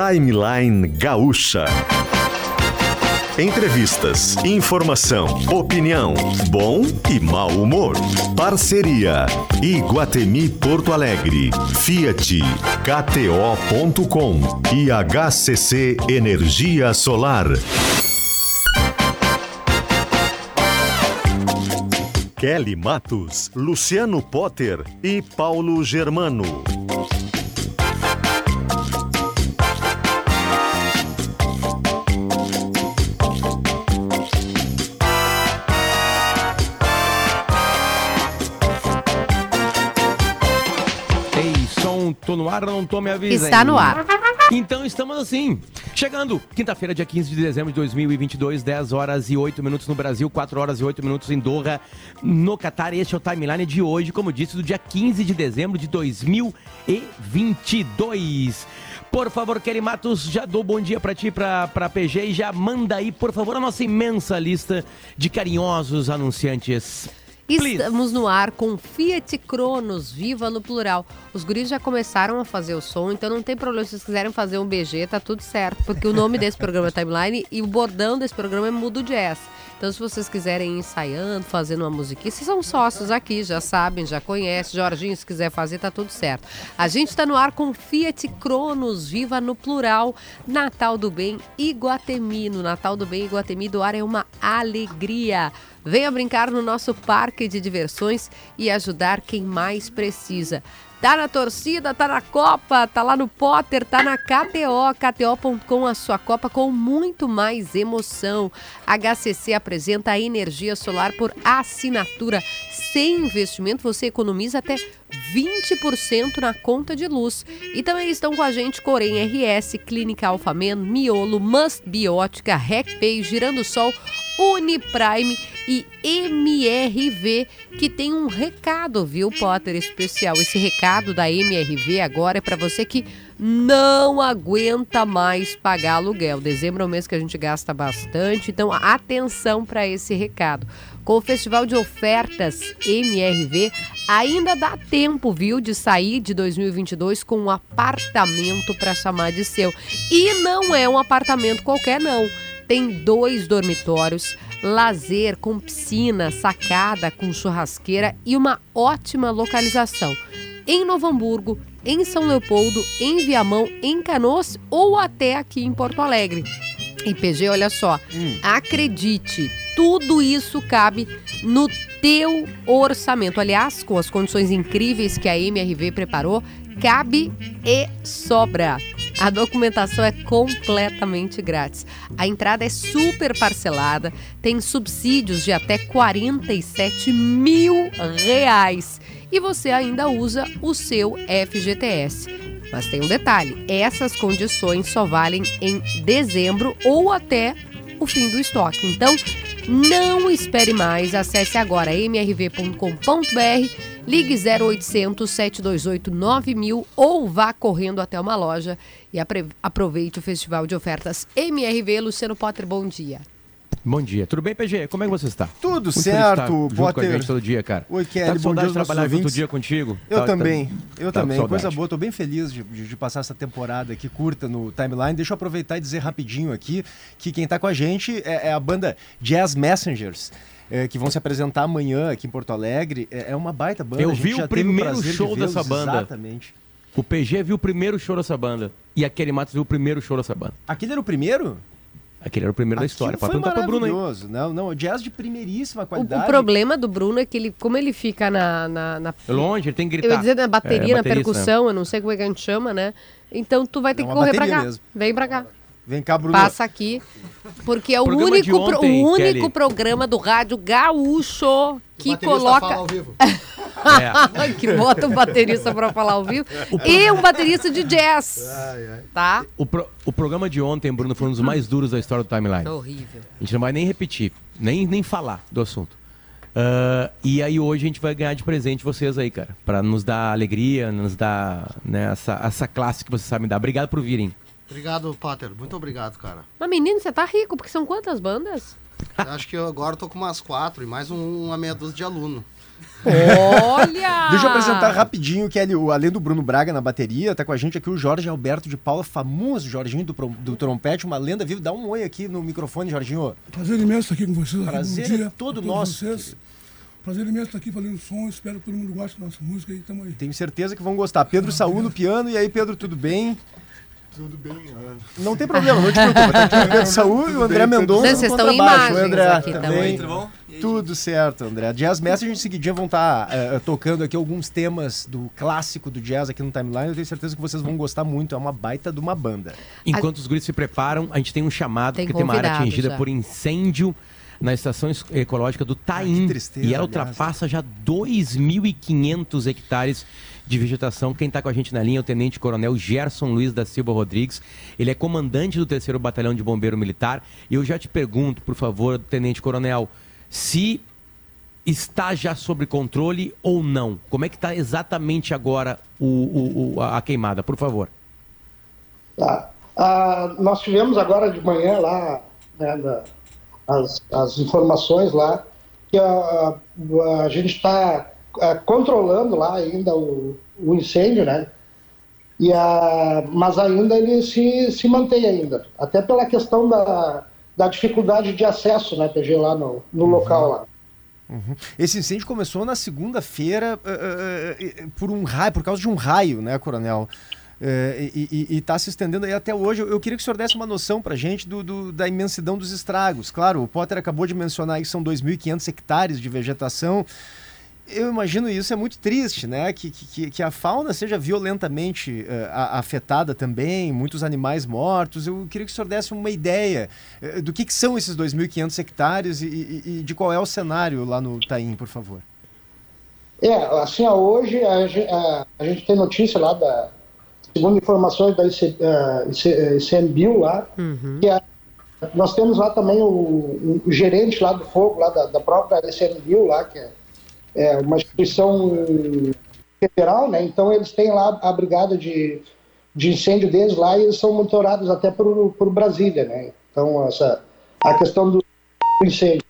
Timeline Gaúcha. Entrevistas, informação, opinião, bom e mau humor. Parceria Iguatemi Porto Alegre, Fiat, KTO.com e HCC Energia Solar. Kelly Matos, Luciano Potter e Paulo Germano. Ar ou não tô, me avisa Está no ar. Então estamos assim, chegando, quinta-feira, dia 15 de dezembro de 2022, 10 horas e 8 minutos no Brasil, 4 horas e 8 minutos em Doha, no Catar. Este é o timeline de hoje, como disse, do dia 15 de dezembro de 2022. Por favor, Kelly Matos, já dou bom dia pra ti, pra PG e já manda aí, por favor, a nossa imensa lista de carinhosos anunciantes. Estamos no ar com Fiat Cronos, viva no plural. Os guris já começaram a fazer o som, então não tem problema se vocês quiserem fazer um BG, tá tudo certo. Porque o nome desse programa é Timeline e o bordão desse programa é Mudo Jazz. Então se vocês quiserem ir ensaiando, fazendo uma musiquinha, vocês são sócios aqui, já sabem, já conhecem. Jorginho, se quiser fazer, tá tudo certo. A gente está no ar com Fiat Cronos, viva no plural. Natal do Bem, Iguatemi. No Natal do Bem, Iguatemi do ar é uma alegria. Venha brincar no nosso parque de diversões e ajudar quem mais precisa. Tá na torcida, tá na Copa, tá lá no Potter, tá na KTO, KTO.com, a sua Copa com muito mais emoção. HCC apresenta a energia solar por assinatura. Sem investimento, você economiza até 20% na conta de luz. E também estão com a gente Corém RS, Clínica Alfamen, Miolo, Must Biótica, RecPay, Girando Sol, Uniprime e MRV, que tem um recado, viu, Potter, especial. Esse recado da MRV agora é para você que não aguenta mais pagar aluguel. Dezembro é um mês que a gente gasta bastante, então atenção para esse recado. Com o Festival de Ofertas MRV, ainda dá tempo, viu, de sair de 2022 com um apartamento para chamar de seu. E não é um apartamento qualquer, não. Tem dois dormitórios, lazer com piscina, sacada com churrasqueira e uma ótima localização. Em Novo Hamburgo, em São Leopoldo, em Viamão, em Canoas ou até aqui em Porto Alegre. E PG, olha só, acredite, tudo isso cabe no teu orçamento. Aliás, com as condições incríveis que a MRV preparou, cabe e sobra. A documentação é completamente grátis. A entrada é super parcelada, tem subsídios de até 47 mil reais. E você ainda usa o seu FGTS. Mas tem um detalhe: essas condições só valem em dezembro ou até o fim do estoque. Então, não espere mais. Acesse agora mrv.com.br, ligue 0800 728 9000 ou vá correndo até uma loja e aproveite o festival de ofertas MRV. Luciano Potter, bom dia. Bom dia, tudo bem, PG? Como é que você está? Tudo Muito de certo, junto com a gente todo dia, cara. Oi, Kelly, Tá bom dia de trabalhar junto ouvintes. dia contigo? Eu Tá- também, tá- eu tá também. Coisa boa, tô bem feliz de, de- de passar essa temporada aqui curta no timeline. Deixa eu aproveitar e dizer rapidinho aqui que quem tá com a gente é, é a banda Jazz Messengers. é, que vão se apresentar amanhã aqui em Porto Alegre. É, é uma baita banda. Eu vi o primeiro de show vê-los, dessa banda. Exatamente. O PG viu o primeiro show dessa banda. E a Kelly Matos viu o primeiro show dessa banda. Aquele era o primeiro? Aquele era o primeiro da história. Aquilo Pode foi perguntar pro Bruno aí. maravilhoso. Não, não, jazz de primeiríssima O, qualidade. o problema do Bruno é que ele, como ele fica na. na, na- É longe, ele tem que gritar. eu ia dizer na bateria, É, na baterista, percussão, eu não sei como é que a gente chama, né? Então tu vai ter É que correr pra cá. mesmo. Vem pra cá. Vem cá, Bruno. Passa aqui. Porque é o Programa único, de pro- ontem, o único Kelly. programa do rádio gaúcho que coloca. ao vivo. É. que bota um baterista pra falar ao vivo. e um baterista de jazz. Tá? O, pro- o programa de ontem, Bruno, foi um dos mais duros da história do Timeline. Horrível. A gente não vai nem repetir, nem, nem falar do assunto. Ah, e aí hoje a gente vai ganhar de presente vocês aí, cara. Pra nos dar alegria, nos dar né, essa, essa classe que vocês sabem dar. Obrigado por virem. Obrigado, Potter. Muito obrigado, cara. Mas menino, você tá rico, porque são quantas bandas? Acho que eu agora tô com umas quatro e mais um, uma meia dúzia de aluno. Olha! Deixa eu apresentar rapidinho que ele, o- além do Bruno Braga na bateria, tá com a gente aqui o Jorge Alberto de Paula, famoso Jorginho do, do trompete, uma lenda viva. Dá um oi aqui no microfone, Jorginho. Prazer imenso estar aqui com vocês. Prazer é todo nosso. Prazer imenso estar aqui fazendo som. Espero que todo mundo goste da nossa música e tamo aí. Tenho certeza que vão gostar. Pedro Saúl no piano. E aí, Pedro, tudo bem? Tudo bem, Ana. Não tem problema, não te preocupa. Tá aqui o Saúl e o André Mendonça vocês estão em. O André aqui também. também. Tudo certo, André. Jazz Message em seguidinha vão estar tocando aqui alguns temas do clássico do jazz aqui no timeline. Eu tenho certeza que vocês vão gostar muito. É uma baita de uma banda. Enquanto os guris se preparam, a gente tem um chamado, Tem porque tem uma área atingida já. por incêndio na estação es- ecológica do Taim. tristeza, e ela aliás. ultrapassa já 2.500 hectares de vegetação. Quem está com a gente na linha é o Tenente Coronel Gerson Luiz da Silva Rodrigues. Ele é comandante do 3 Batalhão de Bombeiro Militar. E eu já te pergunto, por favor, Tenente Coronel, se está já sob controle ou não? Como é que está exatamente agora o- o- o- a a queimada? Por favor. Tá. Ah, nós tivemos agora de manhã lá né, as, as informações lá que a, a gente está controlando lá ainda o, o incêndio, né? E a, mas ainda ele se, se mantém ainda, até pela questão da, da dificuldade de acesso, né, PG, lá no, no local lá. Esse incêndio começou na segunda-feira eh, eh, por um raio, por causa de um raio, né, Coronel? E está se estendendo aí até hoje. Eu, eu queria que o senhor desse uma noção para gente do, do- da imensidão dos estragos. Claro, o Potter acabou de mencionar que são 2.500 hectares de vegetação. Eu imagino isso é muito triste, né? Que, que, que a fauna seja violentamente a- afetada também, muitos animais mortos. Eu queria que o senhor desse uma ideia eh, do que, que são esses 2.500 hectares e, e- e de qual é o cenário lá no Taim, por favor. É, assim, hoje a, a- a gente tem notícia lá da, segundo informações da IC, eh, IC, ICMBio lá, que a- nós temos lá também o, o gerente lá do fogo, lá da, da própria ICMBio lá, que é, é uma instituição federal, né? Então eles têm lá a brigada de, de incêndio deles lá e eles são monitorados até por, por Brasília, né? Então essa a questão do incêndio.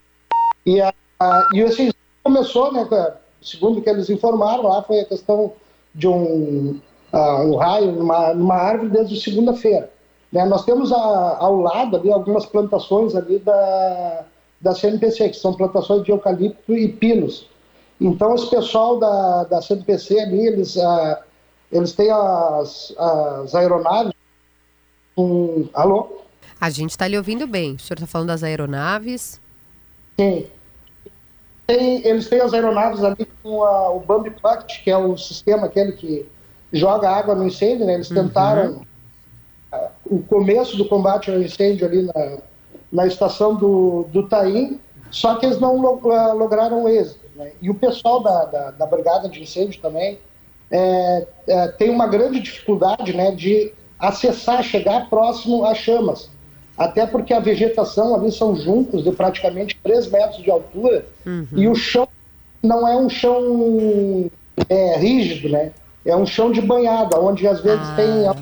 E, a, a- e esse incêndio começou, né? Segundo que eles informaram lá, foi a questão de um, ah, um raio numa, numa árvore desde segunda-feira. Né? Nós temos a- ao lado ali algumas plantações ali da, da CNPC, que são plantações de eucalipto e pinos. Então, esse pessoal da, da CNPC ali, eles, ah, eles têm as, as aeronaves. com- alô? A gente está lhe ouvindo bem. O senhor está falando das aeronaves. Sim. Tem- eles têm as aeronaves ali com a- o Bambi Bucket, que é o sistema aquele que joga água no incêndio, né? Eles tentaram ah, o começo do combate ao incêndio ali na, na estação do, do Taim, só que eles não ah, lograram êxito. Né? E o pessoal da, da, da Brigada de Incêndio também é, é, tem uma grande dificuldade né, de acessar, chegar próximo às chamas. Até porque a vegetação ali são juncos de praticamente 3 metros de altura e o chão não é um chão é, rígido, né? É um chão de banhada, onde às vezes Ah. tem a,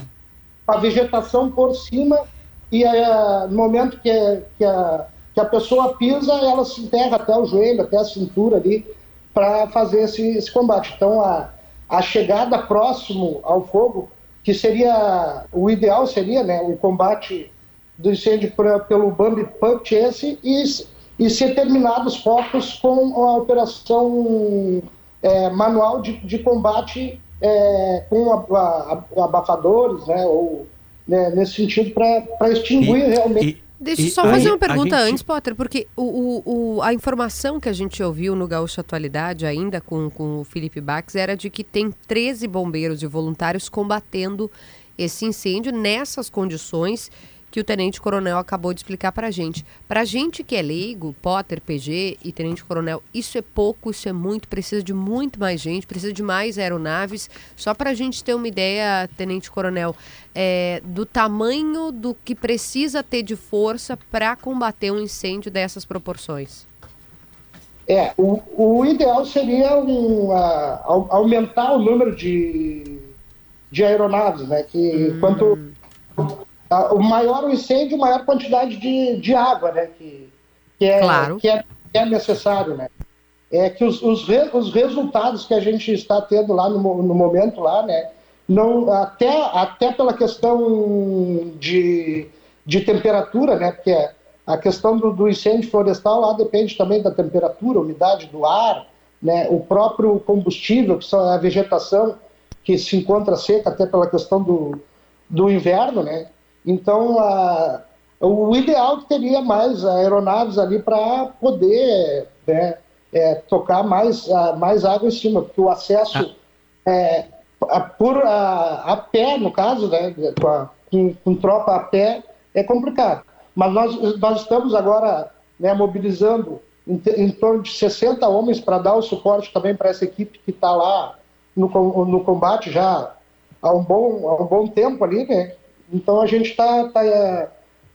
a vegetação por cima e ah, no momento que, que, a, que a pessoa pisa, ela se enterra até o joelho, até a cintura ali, para fazer esse, esse combate. Então, a, a chegada próximo ao fogo, que seria, o ideal seria né, o combate do incêndio pra- pelo Bambi Punch esse e, e ser terminados os focos com a operação é, manual de, de combate é, com a- a- abafadores, né, ou né, nesse sentido, para extinguir realmente. E- Deixa eu só fazer uma pergunta gente- antes, Potter, porque o, o- o- a informação que a gente ouviu no Gaúcho Atualidade, ainda com, com o Felipe Bax, era de que tem 13 bombeiros e voluntários combatendo esse incêndio nessas condições que o Tenente Coronel acabou de explicar pra gente. Pra gente que é leigo, Potter, PG e Tenente Coronel, isso é pouco, isso é muito, precisa de muito mais gente, precisa de mais aeronaves. Só pra gente ter uma ideia, Tenente Coronel, é, do tamanho do que precisa ter de força para combater um incêndio dessas proporções. É, o, o ideal seria um, au- aumentar o número de, de aeronaves, né? Que quanto o maior o incêndio, maior quantidade de, de água, né? Que, que é, Claro. que é, que é necessário, né? É que os, os, re- os resultados que a gente está tendo lá no, no momento lá, né? Não, até, até pela questão de, de temperatura, né? Porque a questão do, do incêndio florestal lá depende também da temperatura, umidade do ar, né? O próprio combustível, que são a vegetação que se encontra seca até pela questão do, do inverno, né? Então, a, o ideal que teria mais aeronaves ali para poder né, é, tocar mais, a- mais água em cima, porque o acesso é, a, por a, a pé, no caso, né, com, com- tropa a pé, é complicado. Mas nós, nós estamos agora né, mobilizando em, em torno de 60 homens para dar o suporte também para essa equipe que está lá no, no combate já há um bom, há um bom tempo ali, né? Então a gente está tá,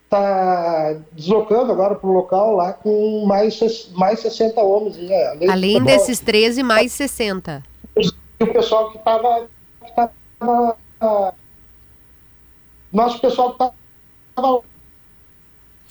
tá deslocando agora para o local lá com mais, mais 60 homens. Né? Além, Além desses 13, mais 60. e o pessoal que estava. Nosso pessoal que estava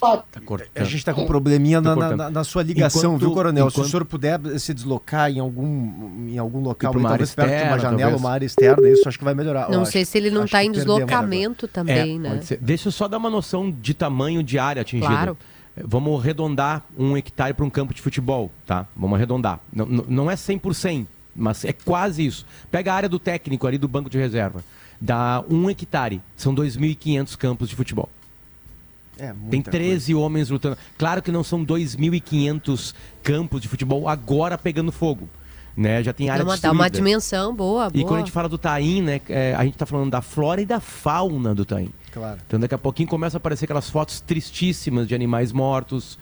Tá. A gente está com um probleminha na, Tá na- na- na sua ligação, Enquanto- viu, Coronel? Se o enquanto- senhor puder se deslocar em algum, em algum local, uma talvez área perto de uma externa, janela, talvez. uma área externa, isso acho que vai melhorar. Eu Não acho- sei se ele não acho está em deslocamento também, É, né? Deixa eu só dar uma noção de tamanho de área atingida. Claro. Vamos arredondar um hectare para um campo de futebol, tá? Vamos arredondar. Não, não- não é 100 por 100, mas é quase isso. Pega a área do técnico ali do banco de reserva. Dá um hectare. São 2.500 campos de futebol. É, Tem coisa. 13 homens lutando. Claro que não são 2.500 campos de futebol agora pegando fogo. Né? Já tem área uma, dá uma dimensão boa, E boa. quando a gente fala do Taim, né, é, a gente tá falando da flora e da fauna do Taim. Claro. Então daqui a pouquinho começa a aparecer aquelas fotos tristíssimas de animais mortos,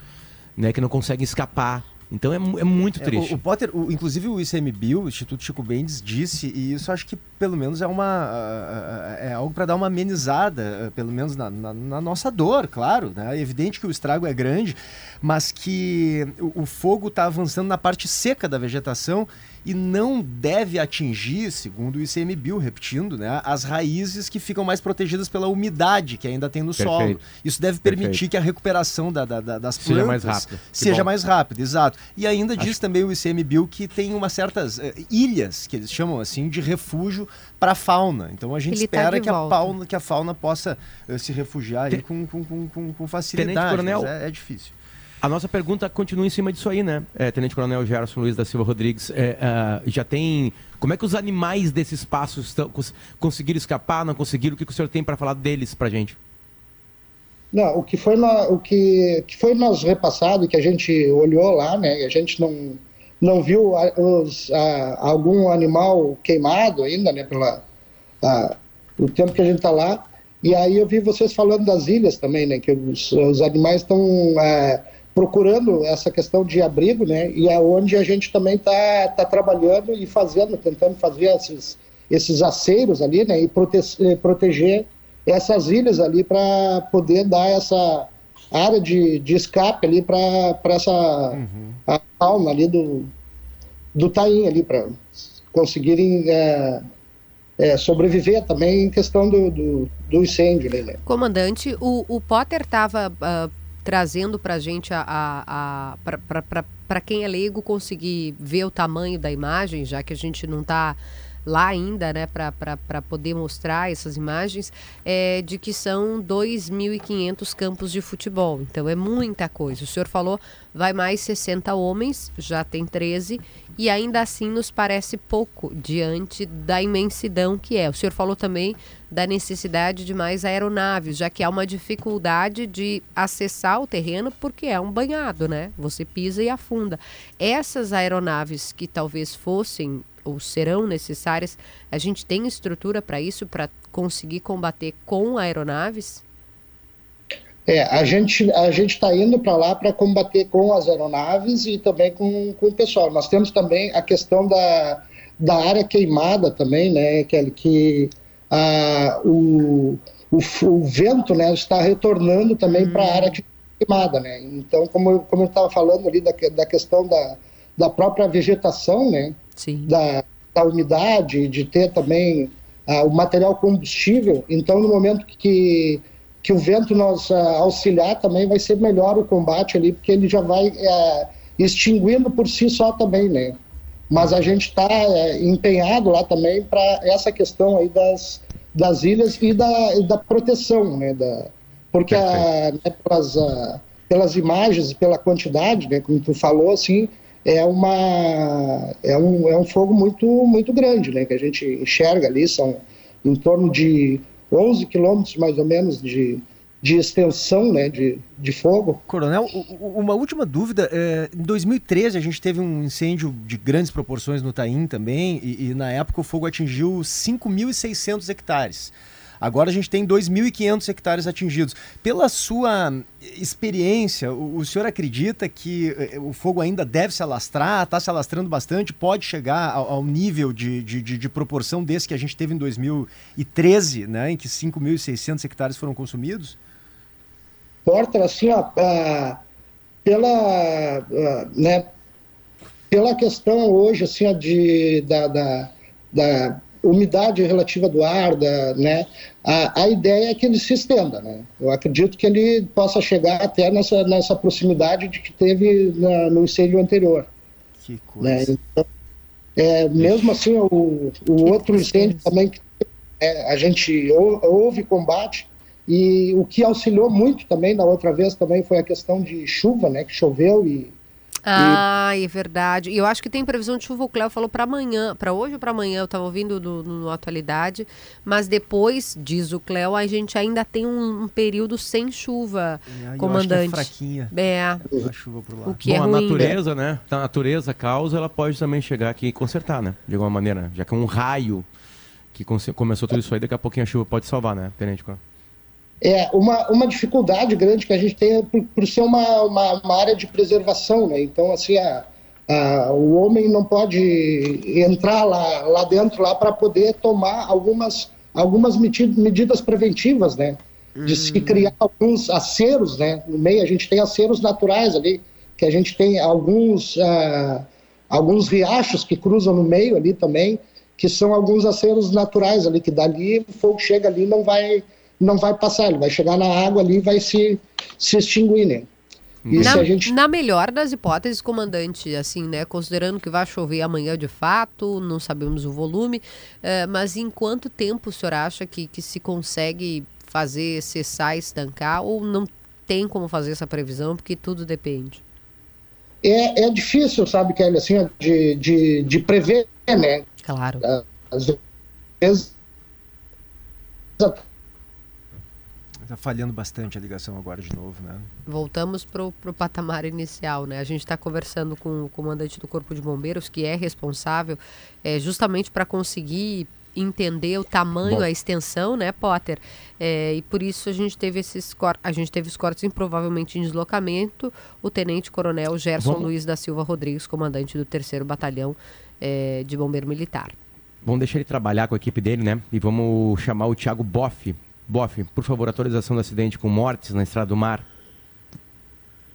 né, que não conseguem escapar. Então é, é muito É, triste. o, o Potter, o- inclusive o ICMBio, o Instituto Chico Mendes, disse, e isso acho que pelo menos é uma é algo para dar uma amenizada, ah, pelo menos na, na- na nossa dor, claro. Né? É evidente que o estrago é grande, mas que o, o fogo está avançando na parte seca da vegetação e não deve atingir, segundo o ICMBio, repetindo, né, as raízes que ficam mais protegidas pela umidade que ainda tem no solo. Perfeito. Isso deve permitir Perfeito. que a recuperação da- da- da- das Seja plantas mais rápida. Seja mais rápida, exato. E ainda diz também o ICMBio que tem umas certas eh, ilhas, que eles chamam assim, de refúgio para a fauna. Então a gente Ele tá espera de que, a fauna, que a fauna possa eh, se refugiar aí Te- com, com, com, com, facilidade. Coronel, mas é, é difícil. A nossa pergunta continua em cima disso aí, né? É, Tenente Coronel Gerson Luiz da Silva Rodrigues, é, ah, já tem... Como é que os animais desse espaço estão, cons- conseguiram escapar, não conseguiram? O que, que o senhor tem para falar deles pra gente? Não, o que foi, na, o que, que foi nos repassado, que a gente olhou lá, né? e A gente não, não viu a- os, a- algum animal queimado ainda, né? Pela, a- o tempo que a gente está lá. E aí eu vi vocês falando das ilhas também, né? Que os, os animais estão é, procurando essa questão de abrigo, né? E é onde a gente também está tá trabalhando e fazendo, tentando fazer esses, esses aceiros ali, né? E prote eh, proteger essas ilhas ali para poder dar essa área de, de escape ali para essa a fauna ali do, do Taim ali para conseguirem é, é, sobreviver também em questão do, do, do incêndio né? Comandante, o, o Potter estava trazendo para a gente, a, a, para quem é leigo, conseguir ver o tamanho da imagem, já que a gente não está lá ainda, né, para poder mostrar essas imagens, é, de que são 2.500 campos de futebol. Então é muita coisa. O senhor falou, vai mais 60 homens, já tem 13, e ainda assim nos parece pouco diante da imensidão que é. O senhor falou também da necessidade de mais aeronaves, já que há uma dificuldade de acessar o terreno porque é um banhado, né? Você pisa e afunda. Essas aeronaves que talvez fossem ou serão necessárias, a gente tem estrutura para isso, para conseguir combater com aeronaves? É, a gente a gente está indo para lá para combater com as aeronaves e também com, com o pessoal. Nós temos também a questão da, da área queimada também, né, Kelly, que ah, o, o, o vento, né, está retornando também para a área queimada, né. Então, como como eu estava falando ali da, da questão da, da própria vegetação, né. Da, da umidade, de ter também ah, o material combustível. Então, no momento que que o vento nos ah, auxiliar também vai ser melhor o combate ali, porque ele já vai é, extinguindo por si só também, né? Mas a gente está é, empenhado lá também para essa questão aí das, das ilhas e da, e da proteção, né? Da, porque a, né, pelas, a, pelas imagens e pela quantidade, né, como tu falou, assim, é uma é um, é um fogo muito muito grande, né, que a gente enxerga ali, são em torno de 11 quilômetros mais ou menos de, de extensão né, de, de fogo. Coronel, uma última dúvida. É, em 2013 a gente teve um incêndio de grandes proporções no Taim também, e, e na época o fogo atingiu 5.600 hectares. Agora a gente tem 2.500 hectares atingidos. Pela sua experiência, o, o, senhor acredita que eh, o fogo ainda deve se alastrar, está se alastrando bastante, pode chegar ao, ao nível de, de, de, de, proporção desse que a gente teve em 2013, né, em que 5.600 hectares foram consumidos? Porta, assim, ó, uh, pela, uh, né, pela questão hoje, assim, de, da, da, da umidade relativa do ar, da, né, a, a ideia é que ele se estenda. Né? Eu acredito que ele possa chegar até nessa, nessa proximidade de que teve na, no incêndio anterior. Que coisa. Né? Então, é, mesmo assim, o, o outro incêndio também, é, a gente houve combate, e o que auxiliou muito também da outra vez também foi a questão de chuva, né, que choveu e ah, e... é verdade. E eu acho que tem previsão de chuva. O Cléo falou para amanhã, para hoje ou para amanhã, eu estava ouvindo no, no, Atualidade. Mas depois, diz o Cléo, a gente ainda tem um, um período sem chuva, é, comandante. é fraquinha é. a chuva por lá. O que é Bom, é ruim, a natureza, né? né? A natureza, causa, ela pode também chegar aqui e consertar, né? De alguma maneira. Já que é um raio que começou tudo isso aí, daqui a pouquinho a chuva pode salvar, né, Tenente? É uma, uma dificuldade grande que a gente tem por, por ser uma, uma, uma, área de preservação, né? Então, assim, a, a, o homem não pode entrar lá, lá dentro lá para poder tomar algumas, algumas medidas preventivas, né? De se hum. criar alguns aceros, né? No meio, a gente tem aceros naturais ali, que a gente tem alguns, uh, alguns riachos que cruzam no meio ali também, que são alguns aceros naturais ali, que dali o fogo chega ali e não vai não vai passar, ele vai chegar na água ali e vai se, se extinguir, né? Na, gente... na, melhor das hipóteses, comandante, assim, né? Considerando que vai chover amanhã de fato, não sabemos o volume, uh, mas em quanto tempo o senhor acha que, que se consegue fazer cessar, estancar, ou não tem como fazer essa previsão, porque tudo depende? É, é difícil, sabe, Kelly, assim, de, de, de prever, né? Claro. Às vezes Tá falhando bastante a ligação agora de novo, né? Voltamos para o patamar inicial, né? A gente está conversando com o comandante do Corpo de Bombeiros, que é responsável é, justamente para conseguir entender o tamanho, Bom. a extensão, né, Potter? É, e por isso a gente teve esses a gente teve os cortes provavelmente em deslocamento. O Tenente Coronel Gerson Vamos. Luiz da Silva Rodrigues, comandante do terceiro batalhão é, de bombeiro militar. Vamos deixar ele trabalhar com a equipe dele, né? E vamos chamar o Thiago Boff Boff, por favor, atualização do acidente com mortes na Estrada do Mar.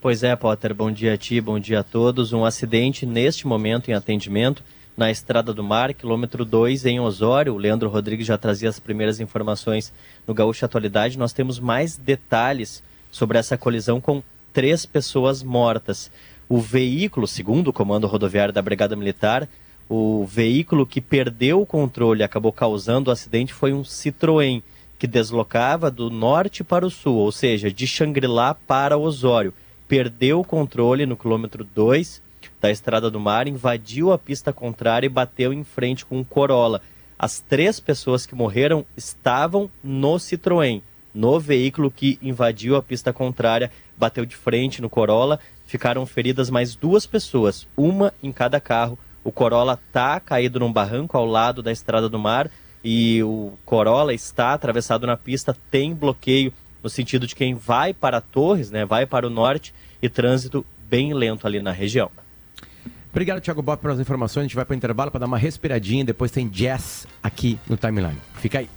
Pois é, Potter, bom dia a ti, bom dia a todos. Um acidente neste momento em atendimento na Estrada do Mar, quilômetro 2 em Osório. O Leandro Rodrigues já trazia as primeiras informações no Gaúcho Atualidade. Nós temos mais detalhes sobre essa colisão com três pessoas mortas. O veículo, segundo o Comando Rodoviário da Brigada Militar, o veículo que perdeu o controle e acabou causando o acidente foi um Citroën que deslocava do norte para o sul, ou seja, de Xangri-Lá para Osório. Perdeu o controle no quilômetro 2 da Estrada do Mar, invadiu a pista contrária e bateu em frente com um Corolla. As três pessoas que morreram estavam no Citroën, no veículo que invadiu a pista contrária, bateu de frente no Corolla. Ficaram feridas mais duas pessoas, uma em cada carro. O Corolla está caído num barranco ao lado da Estrada do Mar e o Corolla está atravessado na pista, tem bloqueio no sentido de quem vai para Torres, né, vai para o norte e trânsito bem lento ali na região. Obrigado, Thiago Bob, pelas informações. A gente vai para o intervalo para dar uma respiradinha. Depois tem jazz aqui no timeline. Fica aí.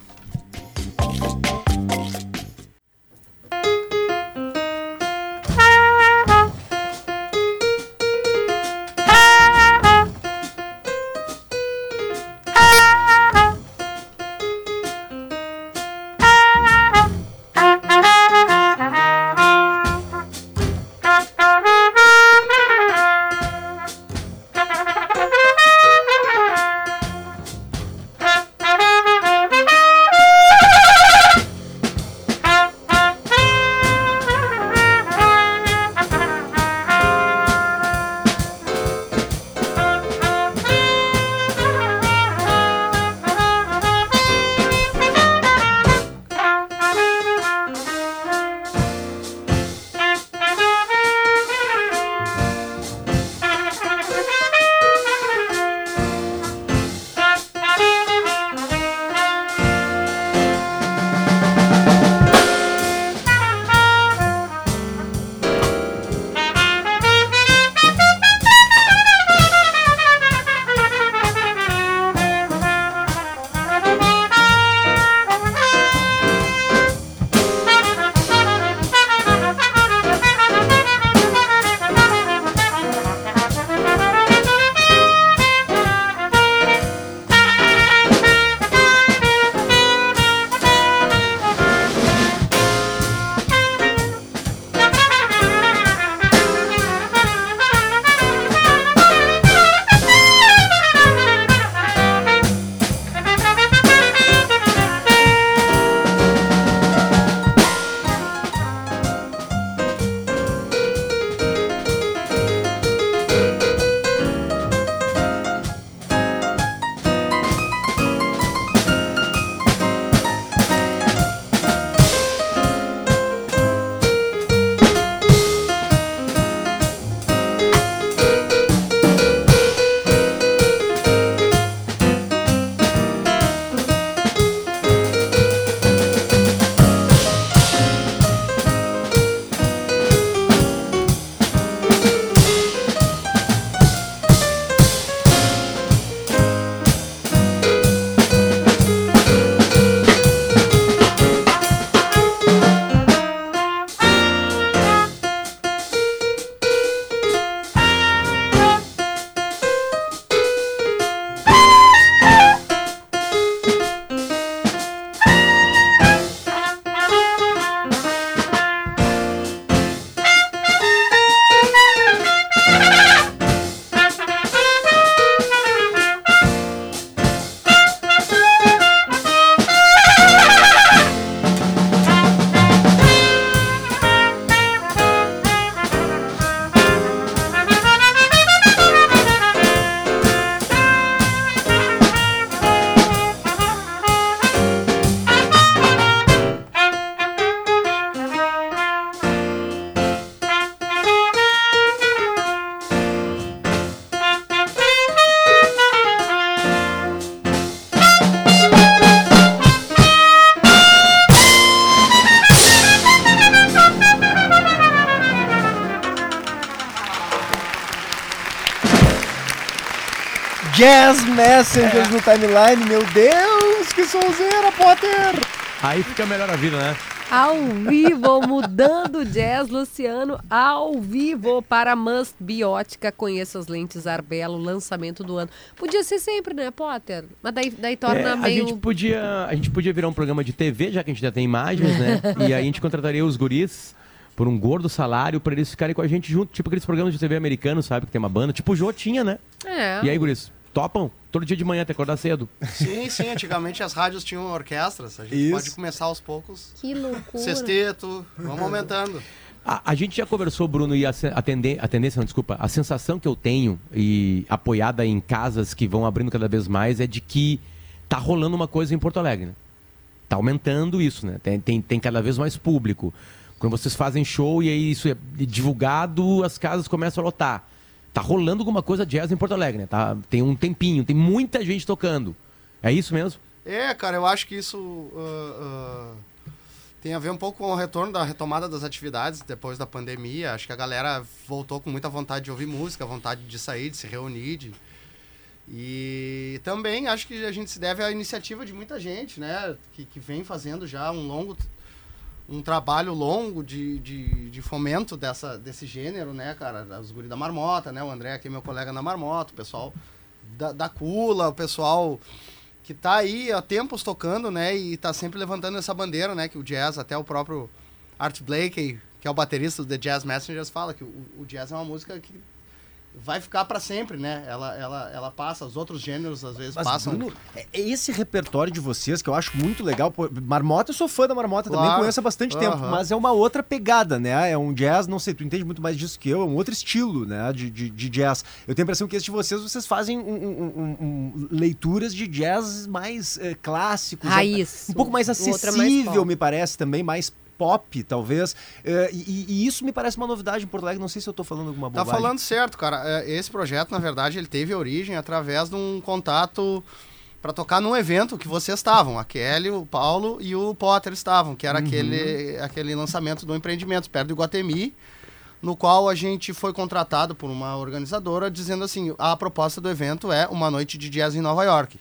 Jazz Messengers no timeline. Meu Deus, que sonzeira, Potter! Aí fica melhor a vida, né? Ao vivo, mudando jazz, Luciano, ao vivo para Must Biótica. Conheça as lentes Arbelo, lançamento do ano. Podia ser sempre, né, Potter? Mas daí, daí torna É, a, meio. gente podia, a gente podia virar um programa de TV, já que a gente já tem imagens, né? e aí a gente contrataria os guris por um gordo salário pra eles ficarem com a gente junto, tipo aqueles programas de TV americanos, sabe? Que tem uma banda, tipo o Jô tinha, né? É. E aí, guris, topam? Todo dia de manhã, até acordar cedo. Sim, sim, antigamente as rádios tinham orquestras. A gente Isso. pode começar aos poucos. Que loucura. Sexteto, vamos aumentando. A, a gente já conversou, Bruno, e a, a, tende- a tendência, não, desculpa, a sensação que eu tenho, e apoiada em casas que vão abrindo cada vez mais, é de que tá rolando uma coisa em Porto Alegre, né? Tá aumentando isso, né? Tem, tem, tem cada vez mais público. Quando vocês fazem show e aí isso é divulgado, as casas começam a lotar. Tá rolando alguma coisa jazz em Porto Alegre, né? Tá, tem um tempinho, tem muita gente tocando. É isso mesmo? É, cara, eu acho que isso ah, ah, tem a ver um pouco com o retorno da retomada das atividades depois da pandemia. Acho que a galera voltou com muita vontade de ouvir música, vontade de sair, de se reunir. de- E também acho que a gente se deve à iniciativa de muita gente, né? Que, que vem fazendo já um longo um trabalho longo de, de, de fomento dessa, desse gênero, né, cara? Os guri da Marmota, né? O André aqui, meu colega na Marmota, o pessoal da, da Cula, o pessoal que tá aí há tempos tocando, né? E tá sempre levantando essa bandeira, né? Que o jazz, até o próprio Art Blakey, que é o baterista do The Jazz Messengers, fala que o, o jazz é uma música que vai ficar para sempre, né? Ela, ela, ela passa, os outros gêneros às vezes Mas, passam. Bruno, é é esse repertório de vocês que eu acho muito legal. Pô, Marmota, eu sou fã da Marmota também, Claro. conheço há bastante tempo, Aham. mas é uma outra pegada, né? É um jazz, não sei, tu entende muito mais disso que eu, é um outro estilo, né, de, de, de jazz. Eu tenho a impressão que esse de vocês, vocês fazem um- um- um- leituras de jazz mais eh, clássicos. Raiz. Um pouco mais é mais acessível, pop. me parece, também, mais pop, talvez. Eh, e, e isso me parece uma novidade em Porto Alegre, não sei se eu tô falando alguma Tá bobagem. falando certo, cara. É, Esse projeto, na verdade, ele teve origem através de um contato para tocar num evento que vocês estavam. A Kelly, o Paulo e o Potter estavam, que era aquele, aquele lançamento do empreendimento perto do Iguatemi, no qual a gente foi contratado por uma organizadora dizendo assim, a proposta do evento é uma noite de jazz em Nova York.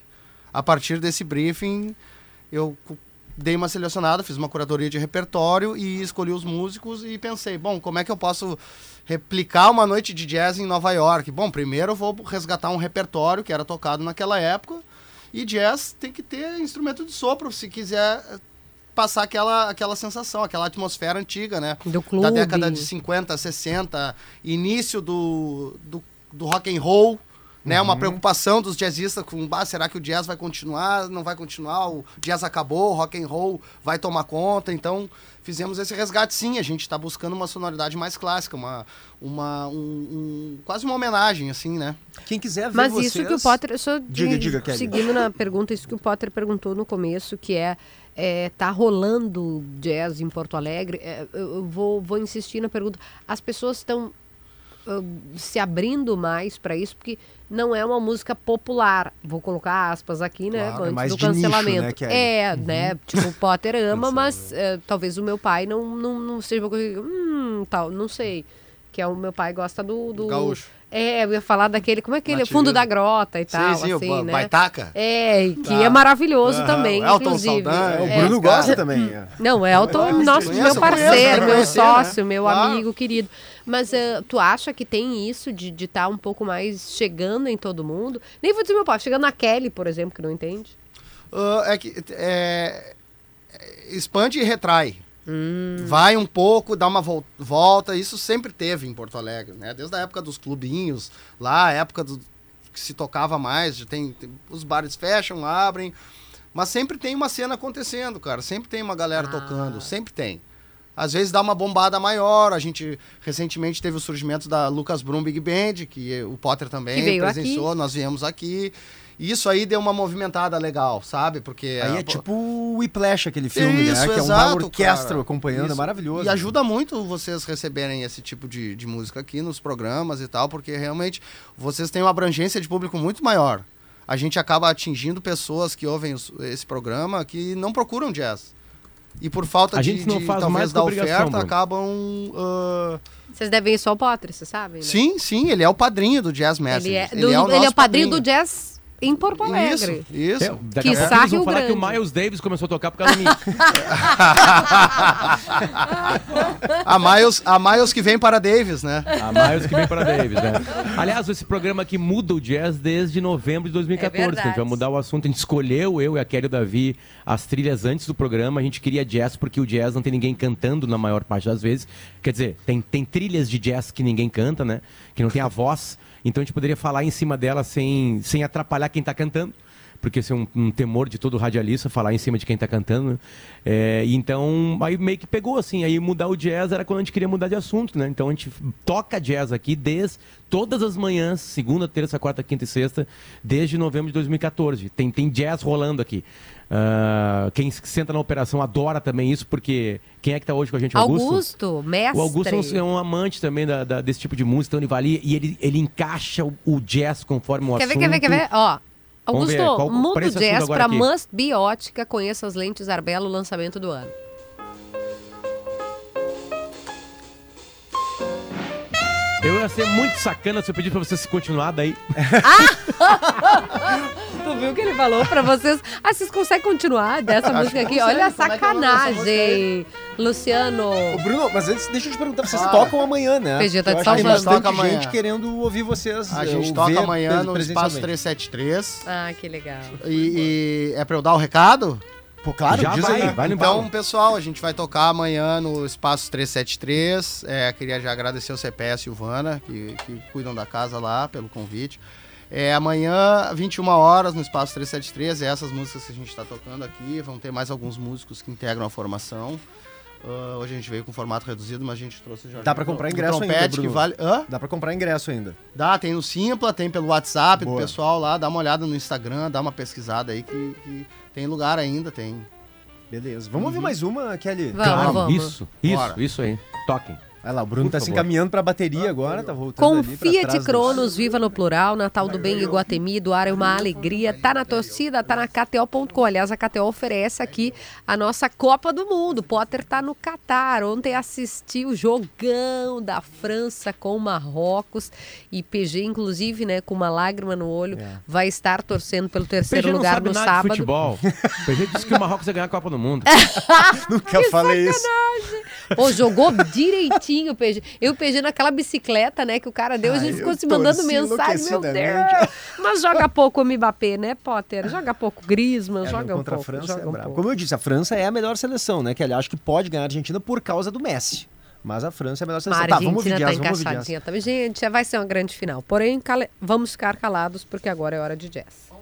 A partir desse briefing, eu dei uma selecionada, fiz uma curadoria de repertório e escolhi os músicos e pensei, bom, como é que eu posso replicar uma noite de jazz em Nova York? Bom, primeiro eu vou resgatar um repertório que era tocado naquela época e jazz tem que ter instrumento de sopro se quiser eh, passar aquela, aquela sensação, aquela atmosfera antiga, né? Do clube. Da década de 50, 60, início do, do, do rock and roll, né? Uma preocupação dos jazzistas com, bah, será que o jazz vai continuar? Não vai continuar? O jazz acabou, o rock and roll vai tomar conta. Então, fizemos esse resgate sim. A gente está buscando uma sonoridade mais clássica, uma, uma um, um- quase uma homenagem, assim, né? Quem quiser ver Mas vocês... isso que o Potter. Só Diga, de- diga, Kelly. Seguindo na pergunta, isso que o Potter perguntou no começo, que é. é, tá rolando jazz em Porto Alegre. É, eu vou, vou insistir na pergunta. As pessoas estão ah, se abrindo mais para isso, porque não é uma música popular. Vou colocar aspas aqui, né? Claro, é antes mais do de nicho, cancelamento. né, é, né? Tipo, o Potter ama, mas eh, talvez o meu pai não, não, não seja uma coisa. que, Hum, tal, não sei. Que é o meu pai gosta do. do Gaúcho. É, eu ia falar daquele. Como é que ele? Nativismo. Fundo da grota e tal. sim, sim, assim, o né? Baitaca. É, que Tá. é maravilhoso Aham, também, o Elton inclusive. Saldanha, O É. Bruno cara. gosta também. é. Não, é o Conhece, nosso, meu eu parceiro, conheço, meu conhecer, sócio, né? meu Claro. amigo querido. Mas eh, tu acha que tem isso de estar um pouco mais chegando em todo mundo? Nem vou dizer meu pai, chegando na Kelly, por exemplo, que não entende. Ah, é que é, é, expande e retrai. Vai um pouco, dá uma vol- volta. Isso sempre teve em Porto Alegre, né? Desde a época dos clubinhos, lá, a época do, que se tocava mais, já tem, tem- os bares fecham, abrem. Mas sempre tem uma cena acontecendo, cara. Sempre tem uma galera tocando, sempre tem. Às vezes dá uma bombada maior. A gente recentemente teve o surgimento da Lucas Brum Big Band, que o Potter também presenciou, nós viemos aqui. E isso aí deu uma movimentada legal, sabe? Porque Aí a- é tipo o Whiplash, aquele filme, Isso, né? Que é exato, uma orquestra cara. acompanhando, é Isso. maravilhoso. E ajuda muito vocês receberem esse tipo de, de música aqui nos programas e tal, porque realmente vocês têm uma abrangência de público muito maior. A gente acaba atingindo pessoas que ouvem os- esse programa que não procuram jazz. E por falta A de, gente não de, faz talvez mais da oferta, Bruno. acabam ah, Vocês devem isso ao Potter, você sabe? né? Sim, sim, ele é o padrinho do Jazz Messenger. Ele é, do- ele é o, nosso padrinho do jazz em Porto Alegre. Isso, isso. É, daqui a pouco Rio falar que o Grande. Miles Davis começou a tocar por causa de mim. A Miles, a Miles que vem para Davis, né? A Miles que vem para Davis, né? Aliás, esse programa aqui muda o jazz desde novembro de 2014. É que a gente vai mudar o assunto. A gente escolheu, eu e a Kelly e o Davi, as trilhas antes do programa. A gente queria jazz porque o jazz não tem ninguém cantando na maior parte das vezes. Quer dizer, tem, tem trilhas de jazz que ninguém canta, né? Que não tem a voz. Então a gente poderia falar em cima dela sem, sem atrapalhar quem tá cantando. Porque esse é um, um temor de todo radialista, falar em cima de quem tá cantando, né? É, então, aí meio que pegou, assim, aí mudar o jazz era quando a gente queria mudar de assunto, né? Então a gente toca jazz aqui desde todas as manhãs, segunda, terça, quarta, quinta e sexta, desde novembro de 2014. Tem, tem jazz rolando aqui. Ah, quem senta na operação adora também isso, porque quem é que tá hoje com a gente? Augusto? Augusto, mestre. O Augusto é um- amante também da- da- desse tipo de música, então ele vai ali e ele, ele encaixa o, o jazz conforme o Quer ver, assunto. quer ver, quer ver? Ó, Vamos Augusto, ver, qual- muda o jazz aqui? Must Be Ótica, conheça as lentes Arbelo, lançamento do ano. Eu ia ser muito sacana se eu pedir pra você se continuar daí. Tu viu o que ele falou pra vocês? Ah, vocês conseguem continuar dessa música aqui? Olha a é é sacanagem. Luciano. Ô, Bruno, mas antes, deixa eu te perguntar, vocês Ah. tocam amanhã, né? PG tá te que tem salvando. bastante Toca amanhã. gente querendo ouvir vocês. A eh, gente toca amanhã no. Espaço 373. Ah, que legal. E, e é pra eu dar o recado? Pô, claro, Já diz vai, aí. vai Então, embalo. pessoal, a gente vai tocar amanhã no Espaço 373. É, queria já agradecer o CPS e a Silvana, que, que cuidam da casa lá, pelo convite. É, amanhã, 21 horas, no Espaço 373. É essas músicas que a gente está tocando aqui. Vão ter mais alguns músicos que integram a formação. Ah, hoje a gente veio com formato reduzido, mas a gente trouxe Jorginho Dá pra comprar ingresso ainda, trompete, que Bruno. vale... Hã? Dá pra comprar ingresso ainda. Dá, tem no Simpla, tem pelo WhatsApp Boa. do pessoal lá. Dá uma olhada no Instagram, dá uma pesquisada aí que, que tem lugar ainda, tem. Beleza. Vamos ouvir mais uma, Kelly? Vamos, Claro, vamos. isso, isso, Bora. isso aí. Toquem. Olha lá, o Bruno Por tá se encaminhando pra bateria agora, tá voltando Com ali pra Fiat trás dos- Cronos, viva no plural, Natal do Bem, Iguatemi, doar é uma alegria, tá na torcida, tá na KTO.com. Aliás, a KTO oferece aqui a nossa Copa do Mundo. Potter tá no Catar. Ontem assistiu o jogão da França com o Marrocos e PG, inclusive, né, com uma lágrima no olho, É. vai estar torcendo pelo terceiro PG não lugar sabe no nada sábado. de futebol. PG disse que o Marrocos ia ganhar a Copa do Mundo. Nunca falei isso. Pô, jogou direitinho o PG. Eu e o PG naquela bicicleta, né, que o cara deu, a gente Ai, ficou se mandando mensagem, meu. Deus. Mas joga pouco o Mbappé, né, Potter? Joga pouco Griezmann, É, joga um contra pouco. a França joga é um pouco. Como eu disse, a França é a melhor seleção, né? Que aliás acho que pode ganhar a Argentina por causa do Messi. Mas a França é a melhor A seleção. Tá, vamos ouvir Argentina tá vamos ouvir jazz. encaixadinha também. Gente, já vai ser uma grande final. Porém, vamos ficar calados, porque agora é hora de jazz.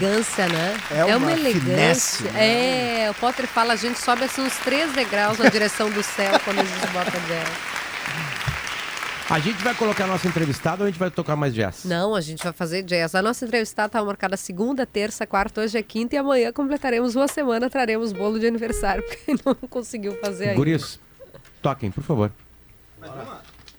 Verdade. é uma elegância, né? É uma finesse, né? É, o Potter fala, a gente sobe assim uns três degraus na direção do céu quando a gente bota jazz. A gente vai colocar nosso entrevistado ou a gente vai tocar mais jazz? Não, a gente vai fazer jazz. A nossa entrevistada estava marcada segunda, terça, quarta, hoje é quinta e amanhã completaremos uma semana, traremos bolo de aniversário, porque não conseguiu fazer ainda. Guris, toquem, por favor.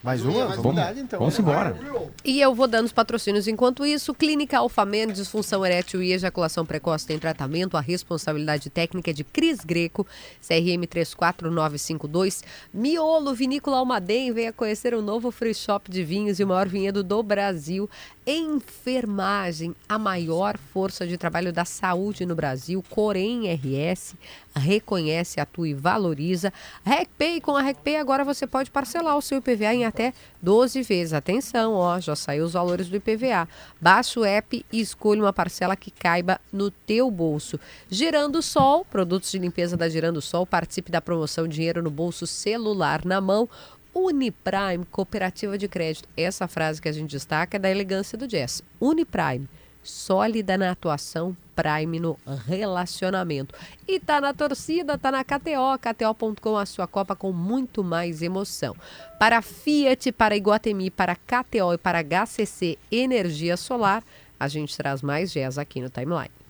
Mais uma? mais Vamos Vamos, dar, então. vamos embora. E eu vou dando os patrocínios. Enquanto isso, Clínica Alfamen, disfunção erétil e ejaculação precoce tem tratamento. A responsabilidade técnica é de Cris Greco, CRM 34952. Miolo Vinícola Almaden, venha conhecer o novo free shop de vinhos e o maior vinhedo do Brasil. Enfermagem, a maior força de trabalho da saúde no Brasil. Corém RS, reconhece, atua e valoriza. RecPay, com a RecPay agora você pode parcelar o seu IPVA em até 12 vezes. Atenção, ó, já saiu os valores do IPVA. Baixa o app e escolha uma parcela que caiba no teu bolso. Gerando Sol, produtos de limpeza da Gerando Sol, participe da promoção Dinheiro no Bolso Celular na Mão. Uniprime, cooperativa de crédito. Essa frase que a gente destaca é da elegância do jazz. Uniprime, sólida na atuação, Prime no relacionamento. E tá na torcida, tá na KTO, KTO.com, a sua Copa com muito mais emoção. Para Fiat, para Iguatemi, para KTO e para HCC Energia Solar, a gente traz mais jazz aqui no Timeline.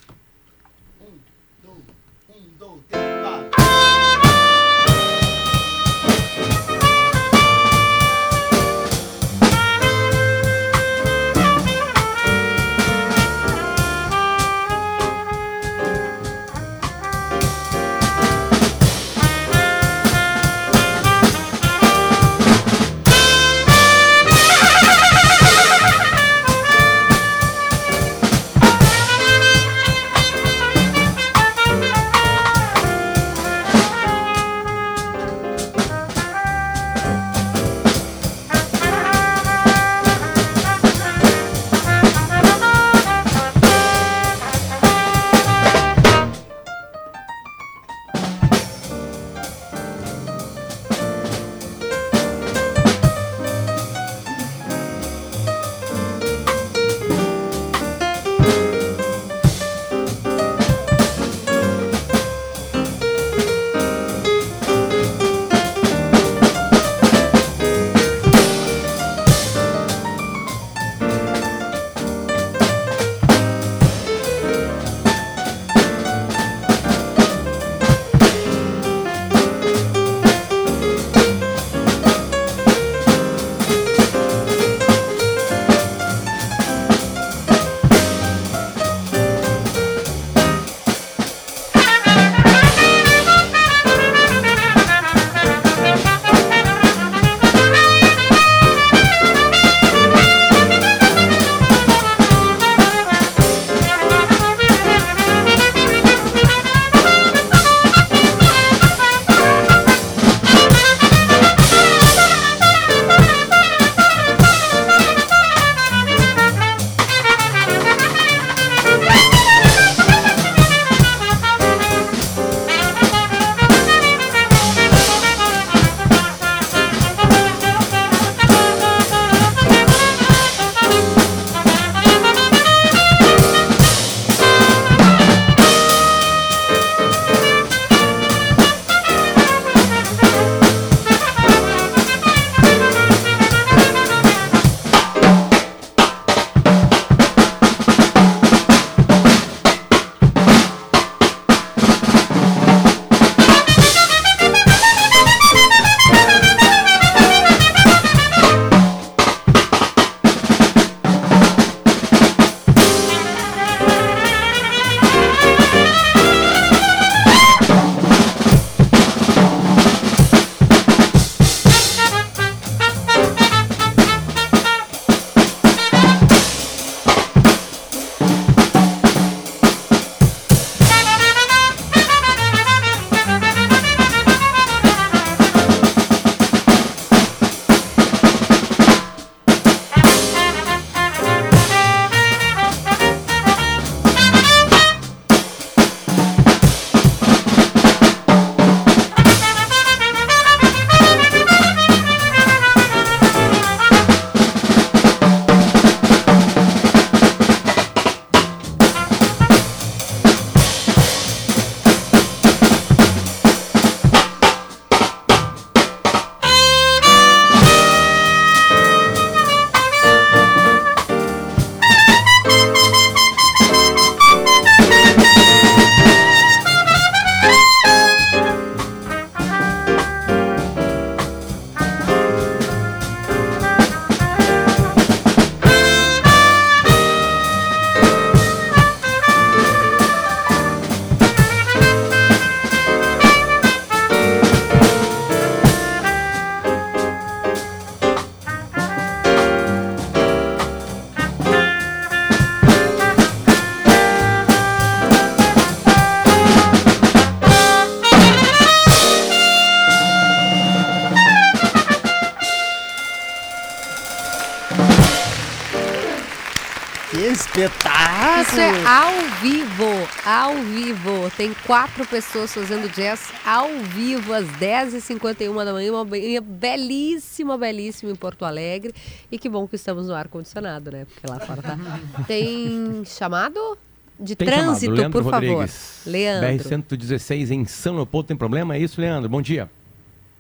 Que espetáculo! Isso é ao vivo, ao vivo. Tem quatro pessoas fazendo jazz ao vivo às 10h51 da manhã. Uma manhã belíssima, belíssima em Porto Alegre. E que bom que estamos no ar-condicionado, né? Porque lá fora tá. Tem chamado? De Tem trânsito, por Rodrigues. favor. Leandro. BR-116 em São Leopoldo. Tem problema? É isso, Leandro? Bom dia.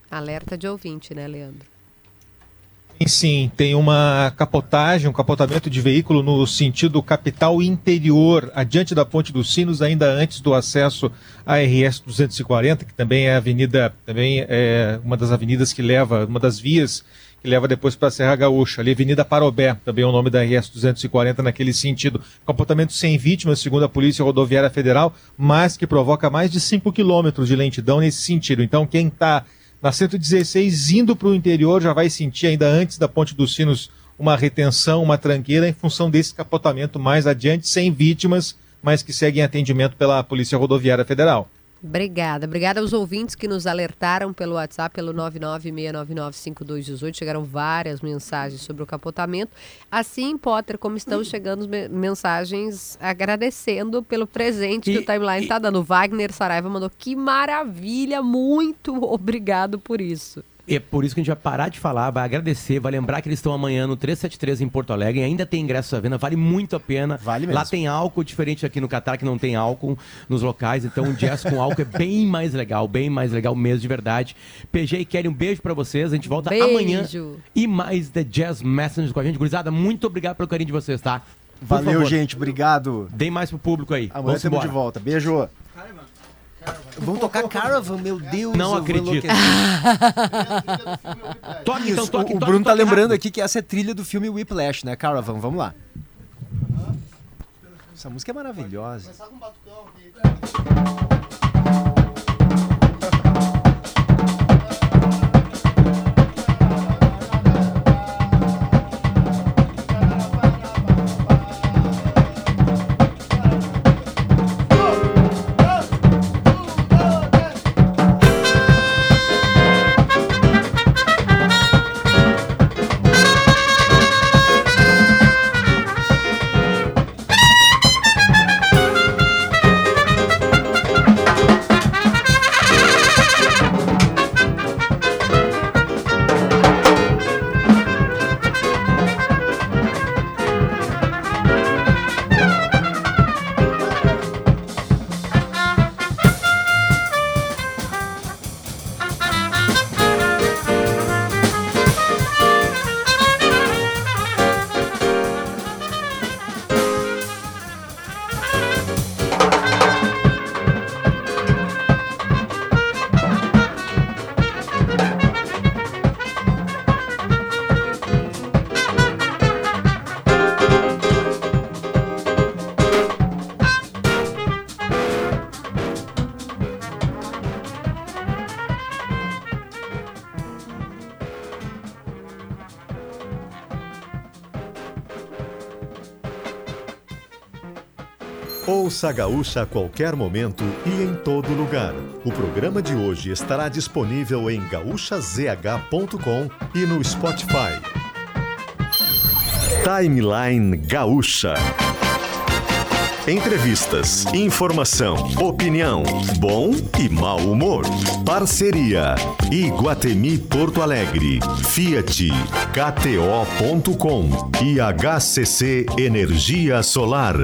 Alerta de ouvinte, né, Leandro? Sim, tem uma capotagem, um capotamento de veículo no sentido capital interior, adiante da Ponte dos Sinos, ainda antes do acesso à RS 240, que também é a avenida, também é uma das avenidas que leva, uma das vias que leva depois para a Serra Gaúcha, ali Avenida Parobé, também é o nome da RS 240 naquele sentido. Comportamento sem vítimas, segundo a Polícia Rodoviária Federal, mas que provoca mais de 5 quilômetros de lentidão nesse sentido. Então, quem está na 116 indo para o interior já vai sentir ainda antes da Ponte dos Sinos uma retenção, uma tranqueira em função desse capotamento mais adiante, sem vítimas, mas que segue em atendimento pela Polícia Rodoviária Federal. Obrigada. Obrigada aos ouvintes que nos alertaram pelo WhatsApp, pelo 996995218. Chegaram várias mensagens sobre o capotamento. Assim, Potter, como estão chegando me- mensagens agradecendo pelo presente que o Timeline está dando. Wagner Saraiva mandou que maravilha, muito obrigado por isso. É por isso que a gente vai parar de falar, vai agradecer, vai lembrar que eles estão amanhã no 373 em Porto Alegre, ainda tem ingresso à venda, vale muito a pena. Vale mesmo. Lá tem álcool, diferente aqui no Catar, que não tem álcool nos locais, então o jazz com álcool é bem mais legal, bem mais legal mesmo, de verdade. PG e Kelly, um beijo pra vocês, a gente volta Beijo. amanhã e mais The Jazz Messengers com a gente. Gurizada, muito obrigado pelo carinho de vocês, tá? Por Valeu, favor, gente. Obrigado. Deem mais pro público aí. Amanhã estamos de volta. Beijo. Vamos tocar Caravan, meu Deus. Não acredito. Toque, então, Isso, toque, o, o toque, Bruno tá toque lembrando rápido. aqui que essa é trilha do filme Whiplash, né? Caravan, vamos lá. Essa música é maravilhosa. Começar com um batucão aqui. Ouça a Gaúcha a qualquer momento e em todo lugar. O programa de hoje estará disponível em gaúchazh.com e no Spotify. Timeline Gaúcha. Entrevistas, informação, opinião, bom e mau humor. Parceria Iguatemi Porto Alegre, Fiat, KTO.com e HCC Energia Solar.